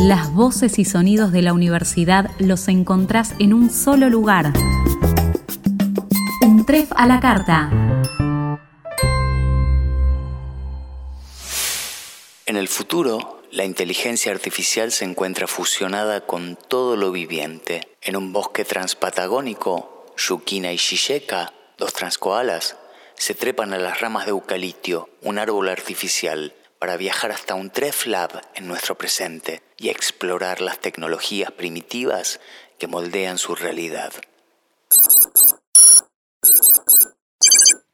Las voces y sonidos de la universidad los encontrás en un solo lugar. Un tref a la carta. En el futuro, la inteligencia artificial se encuentra fusionada con todo lo viviente. En un bosque transpatagónico, Yukina y Shisheka, dos transkoalas, se trepan a las ramas de eucalipto, un árbol artificial, para viajar hasta un Tref Lab en nuestro presente y explorar las tecnologías primitivas que moldean su realidad.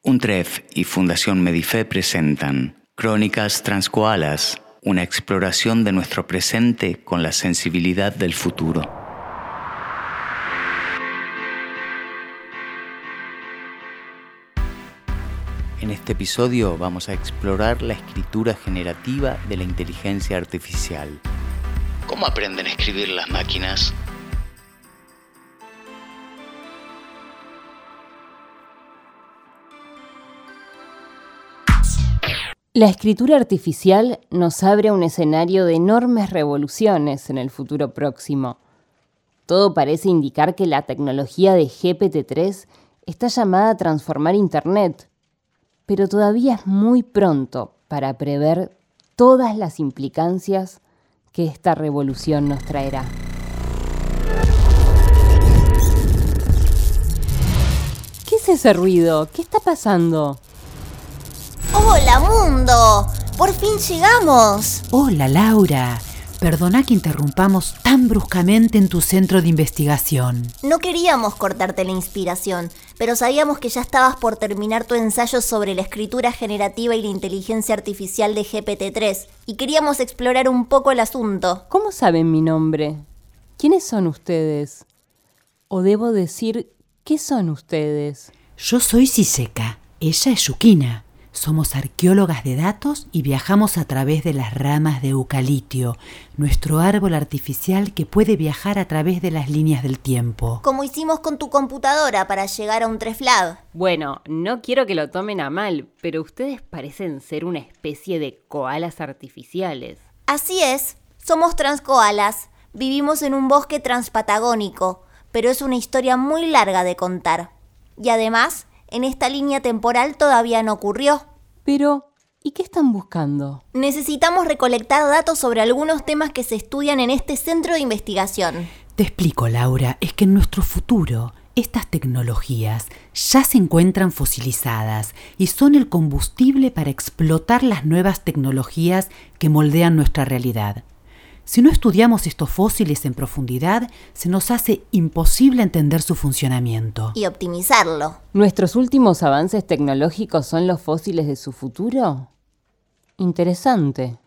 Un Tref y Fundación Medife presentan Crónicas Transcoalas, una exploración de nuestro presente con la sensibilidad del futuro. En este episodio vamos a explorar la escritura generativa de la inteligencia artificial. ¿Cómo aprenden a escribir las máquinas? La escritura artificial nos abre un escenario de enormes revoluciones en el futuro próximo. Todo parece indicar que la tecnología de GPT-3 está llamada a transformar Internet pero todavía es muy pronto para prever todas las implicancias que esta revolución nos traerá. ¿Qué es ese ruido? ¿Qué está pasando? ¡Hola, mundo! ¡Por fin llegamos! Hola, Laura. Perdona que interrumpamos tan bruscamente en tu centro de investigación. No queríamos cortarte la inspiración, pero sabíamos que ya estabas por terminar tu ensayo sobre la escritura generativa y la inteligencia artificial de GPT-3 y queríamos explorar un poco el asunto. ¿Cómo saben mi nombre? ¿Quiénes son ustedes? O debo decir, ¿qué son ustedes? Yo soy Siseka, ella es Yukina. Somos arqueólogas de datos y viajamos a través de las ramas de eucalipto, nuestro árbol artificial que puede viajar a través de las líneas del tiempo. Como hicimos con tu computadora para llegar a un Treflab. Bueno, no quiero que lo tomen a mal, pero ustedes parecen ser una especie de koalas artificiales. Así es, somos transcoalas. Vivimos en un bosque transpatagónico, pero es una historia muy larga de contar. Y además, en esta línea temporal todavía no ocurrió. Pero, ¿y qué están buscando? Necesitamos recolectar datos sobre algunos temas que se estudian en este centro de investigación. Te explico, Laura, es que en nuestro futuro estas tecnologías ya se encuentran fosilizadas y son el combustible para explotar las nuevas tecnologías que moldean nuestra realidad. Si no estudiamos estos fósiles en profundidad, se nos hace imposible entender su funcionamiento. Y optimizarlo. ¿Nuestros últimos avances tecnológicos son los fósiles de su futuro? Interesante.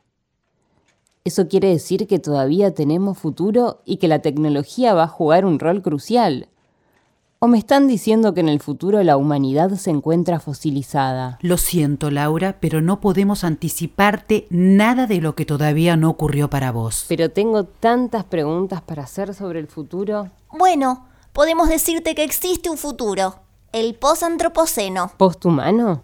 Eso quiere decir que todavía tenemos futuro y que la tecnología va a jugar un rol crucial. ¿O me están diciendo que en el futuro la humanidad se encuentra fosilizada? Lo siento, Laura, pero no podemos anticiparte nada de lo que todavía no ocurrió para vos. Pero tengo tantas preguntas para hacer sobre el futuro. Bueno, podemos decirte que existe un futuro, el postantropoceno. ¿Posthumano?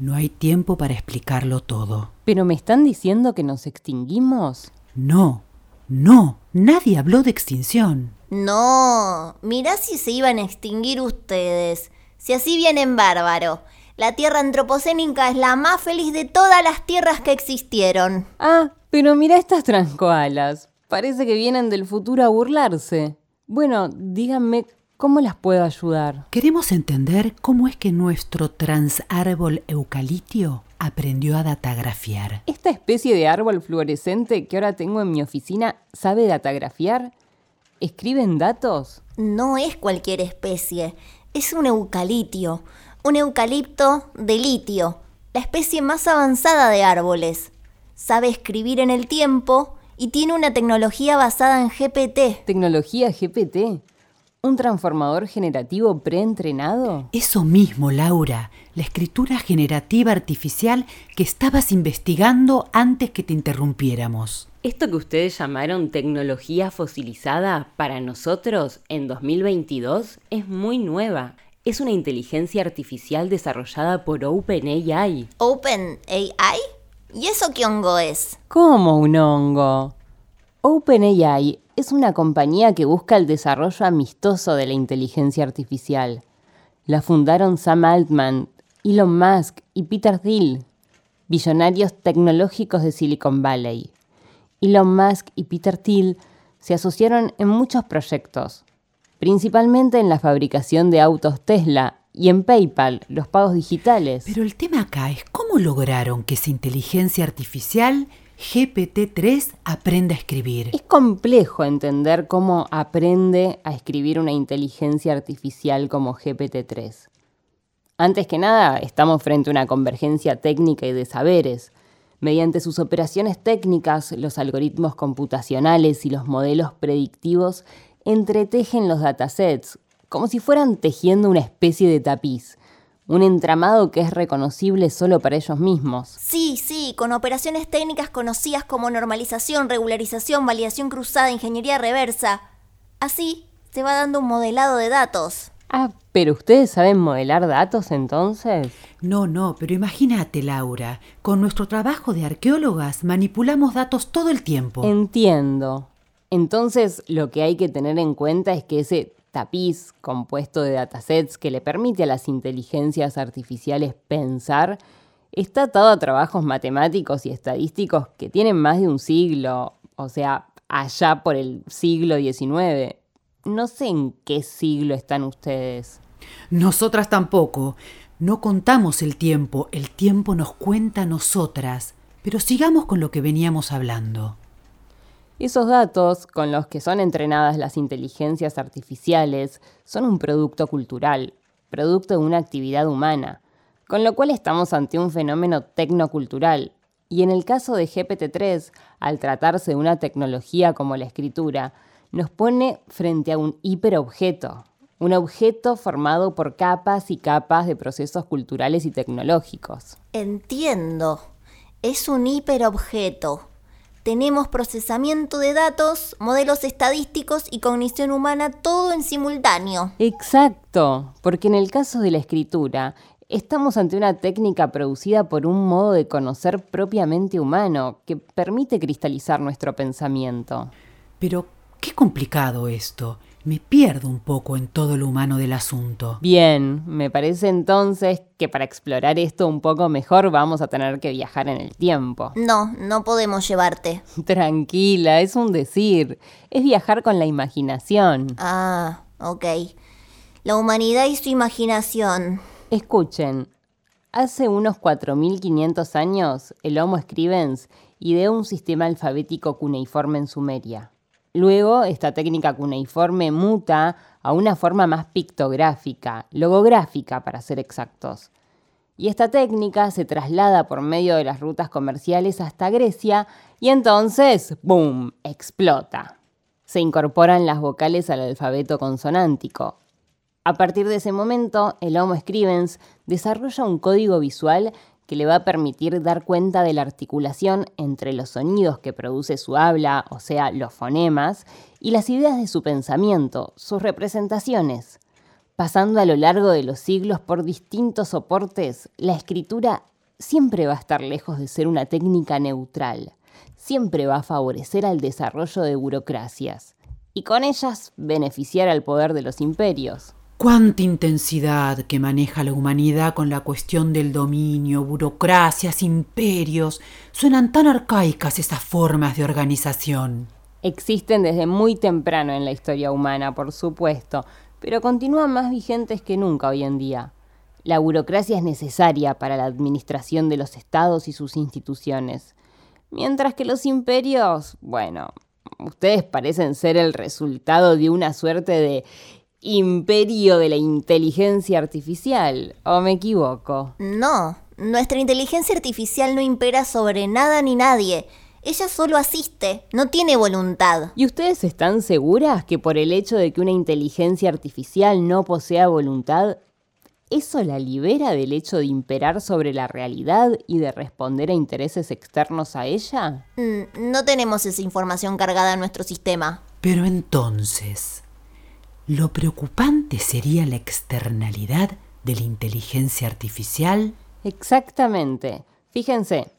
No hay tiempo para explicarlo todo. ¿Pero me están diciendo que nos extinguimos? No, no, nadie habló de extinción. No, mirá si se iban a extinguir ustedes. Si así vienen bárbaro. La tierra antropocénica es la más feliz de todas las tierras que existieron. Ah, pero mira estas transcoalas. Parece que vienen del futuro a burlarse. Bueno, díganme ¿Cómo las puedo ayudar? Queremos entender cómo es que nuestro transárbol eucaliptio aprendió a datagrafiar. ¿Esta especie de árbol fluorescente que ahora tengo en mi oficina sabe datagrafiar? ¿Escriben datos? No es cualquier especie, es un eucaliptio, un eucalipto de litio, la especie más avanzada de árboles. Sabe escribir en el tiempo y tiene una tecnología basada en GPT. ¿Tecnología GPT? ¿Un transformador generativo preentrenado? Eso mismo, Laura, la escritura generativa artificial que estabas investigando antes que te interrumpiéramos. Esto que ustedes llamaron tecnología fosilizada, para nosotros, en 2022, es muy nueva. Es una inteligencia artificial desarrollada por OpenAI. ¿OpenAI? ¿Y eso qué hongo es? ¿Cómo un hongo? OpenAI es una compañía que busca el desarrollo amistoso de la inteligencia artificial. La fundaron Sam Altman, Elon Musk y Peter Thiel, billonarios tecnológicos de Silicon Valley. Elon Musk y Peter Thiel se asociaron en muchos proyectos, principalmente en la fabricación de autos Tesla y en PayPal, los pagos digitales. Pero el tema acá es cómo lograron que esa inteligencia artificial GPT-3 aprenda a escribir. Es complejo entender cómo aprende a escribir una inteligencia artificial como GPT-3. Antes que nada, estamos frente a una convergencia técnica y de saberes. Mediante sus operaciones técnicas, los algoritmos computacionales y los modelos predictivos entretejen los datasets, como si fueran tejiendo una especie de tapiz, un entramado que es reconocible solo para ellos mismos. Sí, sí, con operaciones técnicas conocidas como normalización, regularización, validación cruzada, ingeniería reversa. Así se va dando un modelado de datos. Ah, pero ustedes saben modelar datos entonces. No, no, pero imagínate, Laura, con nuestro trabajo de arqueólogas manipulamos datos todo el tiempo. Entiendo. Entonces, lo que hay que tener en cuenta es que ese tapiz compuesto de datasets que le permite a las inteligencias artificiales pensar, está atado a trabajos matemáticos y estadísticos que tienen más de un siglo, o sea, allá por el siglo XIX. No sé en qué siglo están ustedes. Nosotras tampoco. No contamos el tiempo, el tiempo nos cuenta nosotras. Pero sigamos con lo que veníamos hablando. Esos datos con los que son entrenadas las inteligencias artificiales son un producto cultural, producto de una actividad humana, con lo cual estamos ante un fenómeno tecnocultural. Y en el caso de GPT-3, al tratarse de una tecnología como la escritura, nos pone frente a un hiperobjeto, un objeto formado por capas y capas de procesos culturales y tecnológicos. Entiendo. Es un hiperobjeto tenemos procesamiento de datos, modelos estadísticos y cognición humana todo en simultáneo. Exacto, porque en el caso de la escritura, estamos ante una técnica producida por un modo de conocer propiamente humano que permite cristalizar nuestro pensamiento. Pero, qué complicado esto me pierdo un poco en todo lo humano del asunto. Bien, me parece entonces que para explorar esto un poco mejor vamos a tener que viajar en el tiempo. No, no podemos llevarte. Tranquila, es un decir. Es viajar con la imaginación. Ah, ok. La humanidad y su imaginación. Escuchen, hace unos 4.500 años el Homo scribens ideó un sistema alfabético cuneiforme en Sumeria. Luego, esta técnica cuneiforme muta a una forma más pictográfica, logográfica para ser exactos. Y esta técnica se traslada por medio de las rutas comerciales hasta Grecia y entonces, ¡boom!, explota. Se incorporan las vocales al alfabeto consonántico. A partir de ese momento, el Homo scribens desarrolla un código visual que le va a permitir dar cuenta de la articulación entre los sonidos que produce su habla, o sea, los fonemas, y las ideas de su pensamiento, sus representaciones. Pasando a lo largo de los siglos por distintos soportes, la escritura siempre va a estar lejos de ser una técnica neutral, siempre va a favorecer al desarrollo de burocracias, y con ellas beneficiar al poder de los imperios. Cuánta intensidad que maneja la humanidad con la cuestión del dominio, burocracias, imperios. Suenan tan arcaicas esas formas de organización. Existen desde muy temprano en la historia humana, por supuesto, pero continúan más vigentes que nunca hoy en día. La burocracia es necesaria para la administración de los estados y sus instituciones, mientras que los imperios, bueno, ustedes parecen ser el resultado de una suerte de imperio de la inteligencia artificial, ¿o me equivoco? No, nuestra inteligencia artificial no impera sobre nada ni nadie. Ella solo asiste, no tiene voluntad. ¿Y ustedes están seguras que por el hecho de que una inteligencia artificial no posea voluntad, eso la libera del hecho de imperar sobre la realidad y de responder a intereses externos a ella? Mm, no tenemos esa información cargada en nuestro sistema. Pero entonces, lo preocupante sería la externalidad de la inteligencia artificial. Exactamente. Fíjense,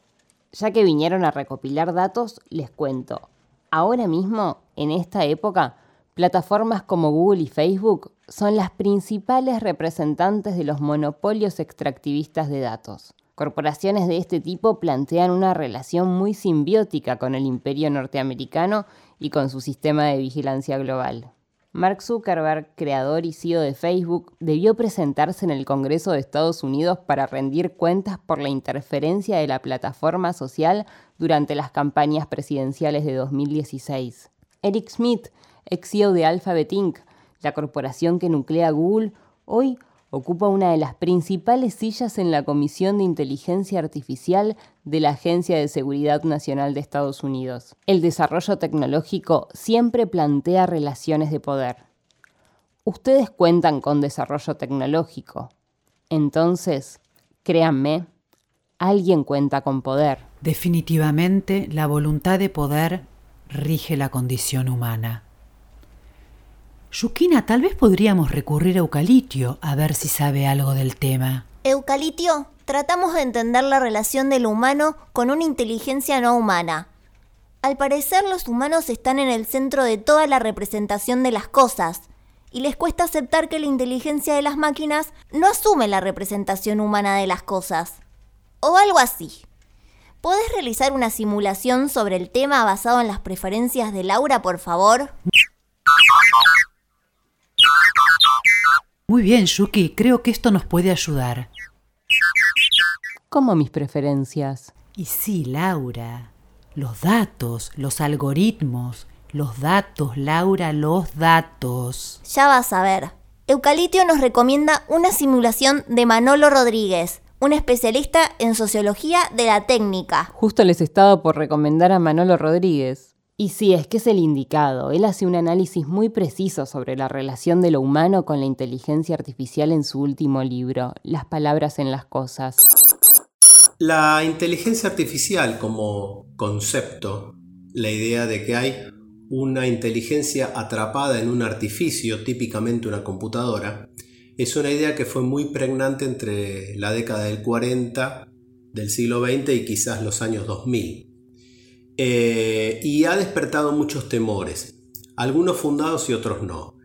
ya que vinieron a recopilar datos, les cuento. Ahora mismo, en esta época, plataformas como Google y Facebook son las principales representantes de los monopolios extractivistas de datos. Corporaciones de este tipo plantean una relación muy simbiótica con el imperio norteamericano y con su sistema de vigilancia global. Mark Zuckerberg, creador y CEO de Facebook, debió presentarse en el Congreso de Estados Unidos para rendir cuentas por la interferencia de la plataforma social durante las campañas presidenciales de 2016. Eric Schmidt, ex CEO de Alphabet Inc., la corporación que nuclea Google, hoy ocupa una de las principales sillas en la Comisión de Inteligencia Artificial de la Agencia de Seguridad Nacional de Estados Unidos. El desarrollo tecnológico siempre plantea relaciones de poder. Ustedes cuentan con desarrollo tecnológico. Entonces, créanme, alguien cuenta con poder. Definitivamente, la voluntad de poder rige la condición humana. Yukina, tal vez podríamos recurrir a Eucalitio a ver si sabe algo del tema. Eucalitio, tratamos de entender la relación del humano con una inteligencia no humana. Al parecer los humanos están en el centro de toda la representación de las cosas, y les cuesta aceptar que la inteligencia de las máquinas no asume la representación humana de las cosas. O algo así. ¿Podés realizar una simulación sobre el tema basado en las preferencias de Laura, por favor? Muy bien, Yuki, creo que esto nos puede ayudar. ¿Cómo mis preferencias? Y sí, Laura, los datos, los algoritmos, los datos, Laura, los datos. Ya vas a ver. Eucalitio nos recomienda una simulación de Manolo Rodríguez, un especialista en sociología de la técnica. Justo les estaba por recomendar a Manolo Rodríguez. Y sí, es que es el indicado. Él hace un análisis muy preciso sobre la relación de lo humano con la inteligencia artificial en su último libro, Las palabras en las cosas. La inteligencia artificial como concepto, la idea de que hay una inteligencia atrapada en un artificio, típicamente una computadora, es una idea que fue muy pregnante entre la década del 40 del siglo XX y quizás los años 2000. Eh, y ha despertado muchos temores, algunos fundados y otros no.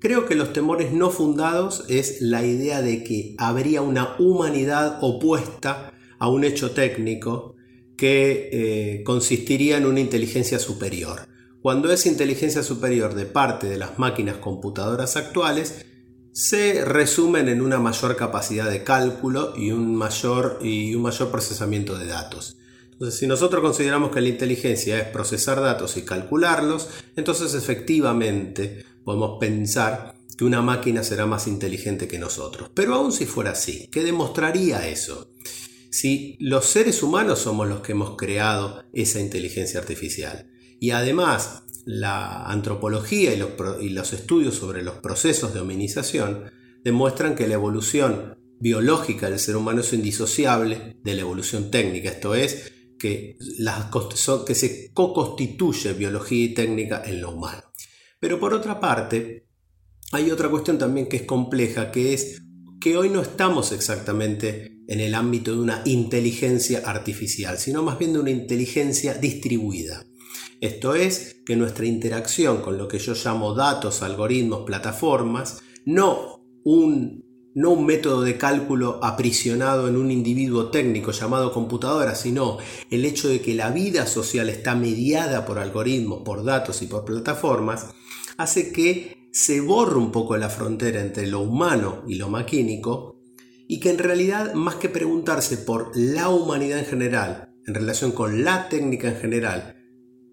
Creo que los temores no fundados es la idea de que habría una humanidad opuesta a un hecho técnico que eh, consistiría en una inteligencia superior. Cuando esa inteligencia superior de parte de las máquinas computadoras actuales se resumen en una mayor capacidad de cálculo y un mayor, y un mayor procesamiento de datos. Entonces, si nosotros consideramos que la inteligencia es procesar datos y calcularlos, entonces efectivamente podemos pensar que una máquina será más inteligente que nosotros. Pero aún si fuera así, ¿qué demostraría eso? Si los seres humanos somos los que hemos creado esa inteligencia artificial y además la antropología y los, y los estudios sobre los procesos de hominización demuestran que la evolución biológica del ser humano es indisociable de la evolución técnica, esto es, que, las, que se co-constituye biología y técnica en lo humano. Pero por otra parte, hay otra cuestión también que es compleja, que es que hoy no estamos exactamente en el ámbito de una inteligencia artificial, sino más bien de una inteligencia distribuida. Esto es que nuestra interacción con lo que yo llamo datos, algoritmos, plataformas, no un no un método de cálculo aprisionado en un individuo técnico llamado computadora, sino el hecho de que la vida social está mediada por algoritmos, por datos y por plataformas, hace que se borre un poco la frontera entre lo humano y lo maquínico y que en realidad más que preguntarse por la humanidad en general, en relación con la técnica en general,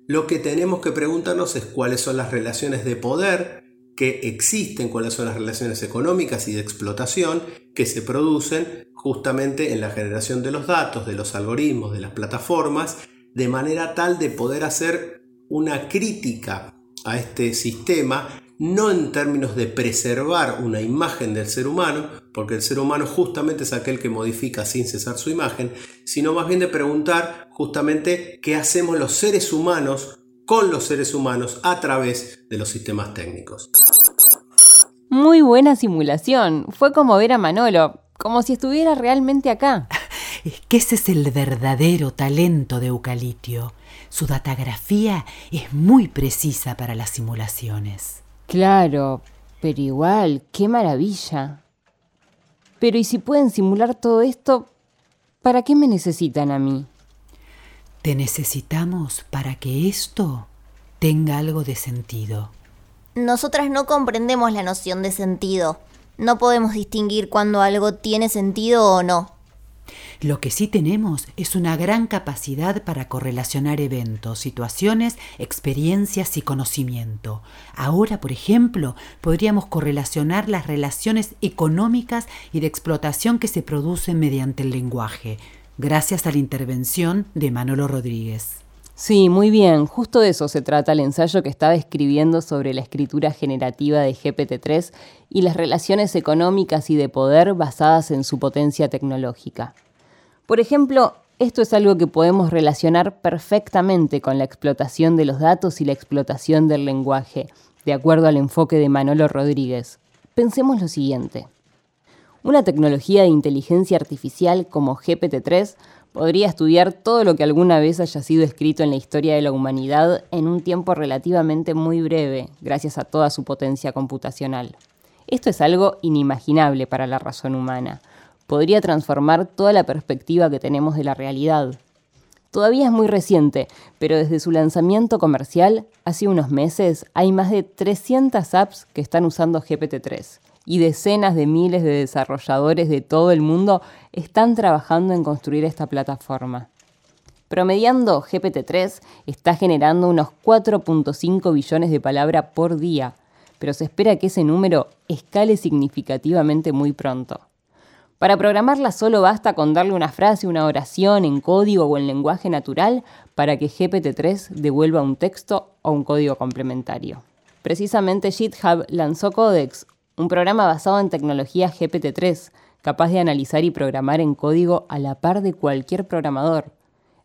lo que tenemos que preguntarnos es cuáles son las relaciones de poder que existen, cuáles son las relaciones económicas y de explotación que se producen justamente en la generación de los datos, de los algoritmos, de las plataformas, de manera tal de poder hacer una crítica a este sistema, no en términos de preservar una imagen del ser humano, porque el ser humano justamente es aquel que modifica sin cesar su imagen, sino más bien de preguntar justamente qué hacemos los seres humanos con los seres humanos a través de los sistemas técnicos. Muy buena simulación. Fue como ver a Manolo, como si estuviera realmente acá. Es que ese es el verdadero talento de Eucalitio. Su datagrafía es muy precisa para las simulaciones. Claro, pero igual, qué maravilla. Pero ¿y si pueden simular todo esto? ¿Para qué me necesitan a mí? Te necesitamos para que esto tenga algo de sentido. Nosotras no comprendemos la noción de sentido. No podemos distinguir cuando algo tiene sentido o no. Lo que sí tenemos es una gran capacidad para correlacionar eventos, situaciones, experiencias y conocimiento. Ahora, por ejemplo, podríamos correlacionar las relaciones económicas y de explotación que se producen mediante el lenguaje, gracias a la intervención de Manolo Rodríguez. Sí, muy bien. Justo de eso se trata el ensayo que estaba escribiendo sobre la escritura generativa de GPT-3 y las relaciones económicas y de poder basadas en su potencia tecnológica. Por ejemplo, esto es algo que podemos relacionar perfectamente con la explotación de los datos y la explotación del lenguaje, de acuerdo al enfoque de Manolo Rodríguez. Pensemos lo siguiente. Una tecnología de inteligencia artificial como GPT-3 podría estudiar todo lo que alguna vez haya sido escrito en la historia de la humanidad en un tiempo relativamente muy breve, gracias a toda su potencia computacional. Esto es algo inimaginable para la razón humana. Podría transformar toda la perspectiva que tenemos de la realidad. Todavía es muy reciente, pero desde su lanzamiento comercial, hace unos meses, hay más de 300 apps que están usando GPT-3 y decenas de miles de desarrolladores de todo el mundo están trabajando en construir esta plataforma. Promediando, GPT-3 está generando unos 4.5 billones de palabras por día, pero se espera que ese número escale significativamente muy pronto. Para programarla solo basta con darle una frase, una oración en código o en lenguaje natural para que GPT-3 devuelva un texto o un código complementario. Precisamente GitHub lanzó Codex, un programa basado en tecnología GPT-3, capaz de analizar y programar en código a la par de cualquier programador.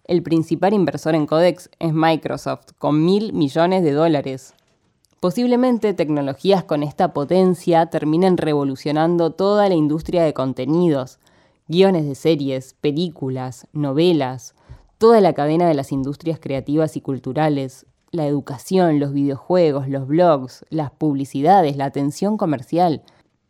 El principal inversor en Codex es Microsoft, con mil millones de dólares. Posiblemente tecnologías con esta potencia terminen revolucionando toda la industria de contenidos, guiones de series, películas, novelas, toda la cadena de las industrias creativas y culturales, la educación, los videojuegos, los blogs, las publicidades, la atención comercial.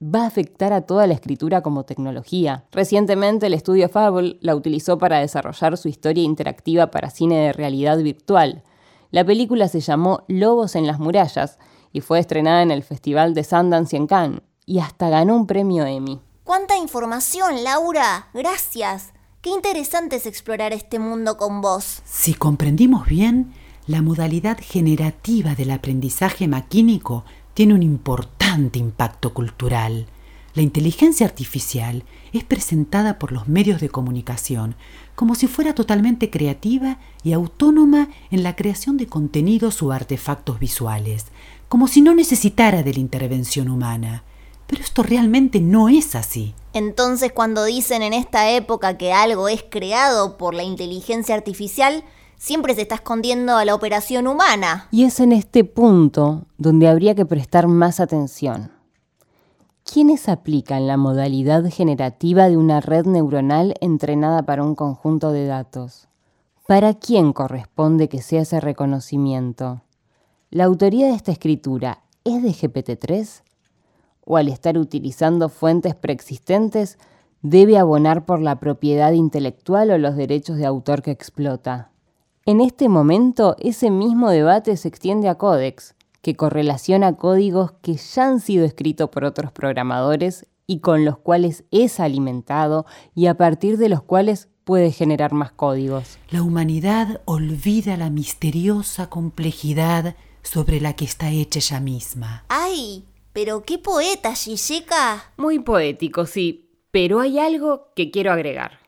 Va a afectar a toda la escritura como tecnología. Recientemente el estudio Fable la utilizó para desarrollar su historia interactiva para cine de realidad virtual. La película se llamó Lobos en las murallas y fue estrenada en el Festival de Sundance en Cannes y hasta ganó un premio Emmy. ¡Cuánta información, Laura! Gracias. Qué interesante es explorar este mundo con vos. Si comprendimos bien, la modalidad generativa del aprendizaje maquínico tiene un importante impacto cultural. La inteligencia artificial es presentada por los medios de comunicación como si fuera totalmente creativa y autónoma en la creación de contenidos o artefactos visuales, como si no necesitara de la intervención humana. Pero esto realmente no es así. Entonces cuando dicen en esta época que algo es creado por la inteligencia artificial, siempre se está escondiendo a la operación humana. Y es en este punto donde habría que prestar más atención. ¿Quiénes aplican la modalidad generativa de una red neuronal entrenada para un conjunto de datos? ¿Para quién corresponde que sea ese reconocimiento? ¿La autoría de esta escritura es de GPT-3? ¿O al estar utilizando fuentes preexistentes, debe abonar por la propiedad intelectual o los derechos de autor que explota? En este momento, ese mismo debate se extiende a Codex, que correlaciona códigos que ya han sido escritos por otros programadores y con los cuales es alimentado y a partir de los cuales puede generar más códigos. La humanidad olvida la misteriosa complejidad sobre la que está hecha ella misma. ¡Ay! Pero qué poeta, Shisheka. Muy poético, sí, pero hay algo que quiero agregar.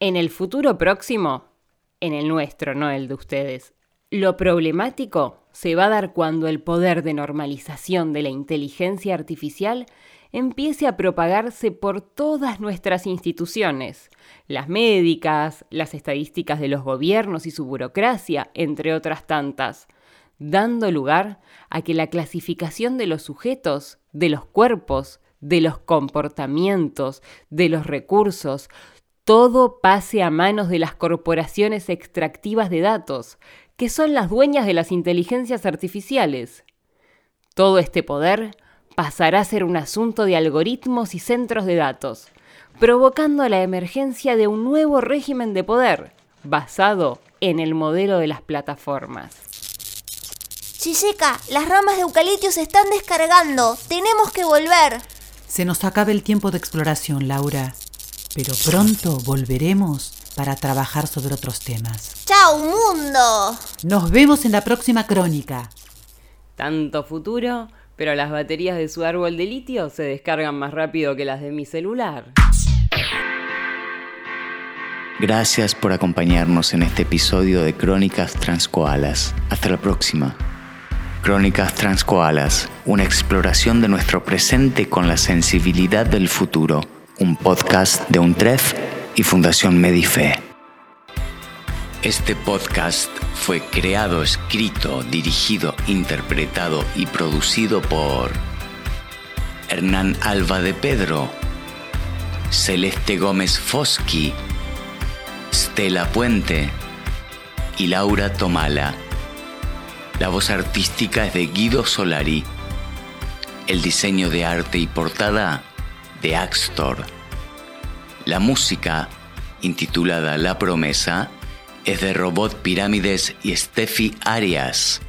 En el futuro próximo, en el nuestro, no el de ustedes. Lo problemático se va a dar cuando el poder de normalización de la inteligencia artificial empiece a propagarse por todas nuestras instituciones, las médicas, las estadísticas de los gobiernos y su burocracia, entre otras tantas, dando lugar a que la clasificación de los sujetos, de los cuerpos, de los comportamientos, de los recursos, todo pase a manos de las corporaciones extractivas de datos, que son las dueñas de las inteligencias artificiales. Todo este poder pasará a ser un asunto de algoritmos y centros de datos, provocando la emergencia de un nuevo régimen de poder, basado en el modelo de las plataformas. Chicheca, las ramas de eucalipto se están descargando. Tenemos que volver. Se nos acaba el tiempo de exploración, Laura pero pronto volveremos para trabajar sobre otros temas. ¡Chao, mundo! Nos vemos en la próxima crónica. Tanto futuro, pero las baterías de su árbol de litio se descargan más rápido que las de mi celular. Gracias por acompañarnos en este episodio de Crónicas Transcoalas. Hasta la próxima. Crónicas Transcoalas, una exploración de nuestro presente con la sensibilidad del futuro un podcast de UNTREF y Fundación Medife. Este podcast fue creado, escrito, dirigido, interpretado y producido por Hernán Alba de Pedro, Celeste Gómez Foschi, Stella Puente y Laura Tomala. La voz artística es de Guido Solari. El diseño de arte y portada de Axtor. La música, intitulada La Promesa, es de Robot Pirámides y Steffi Arias.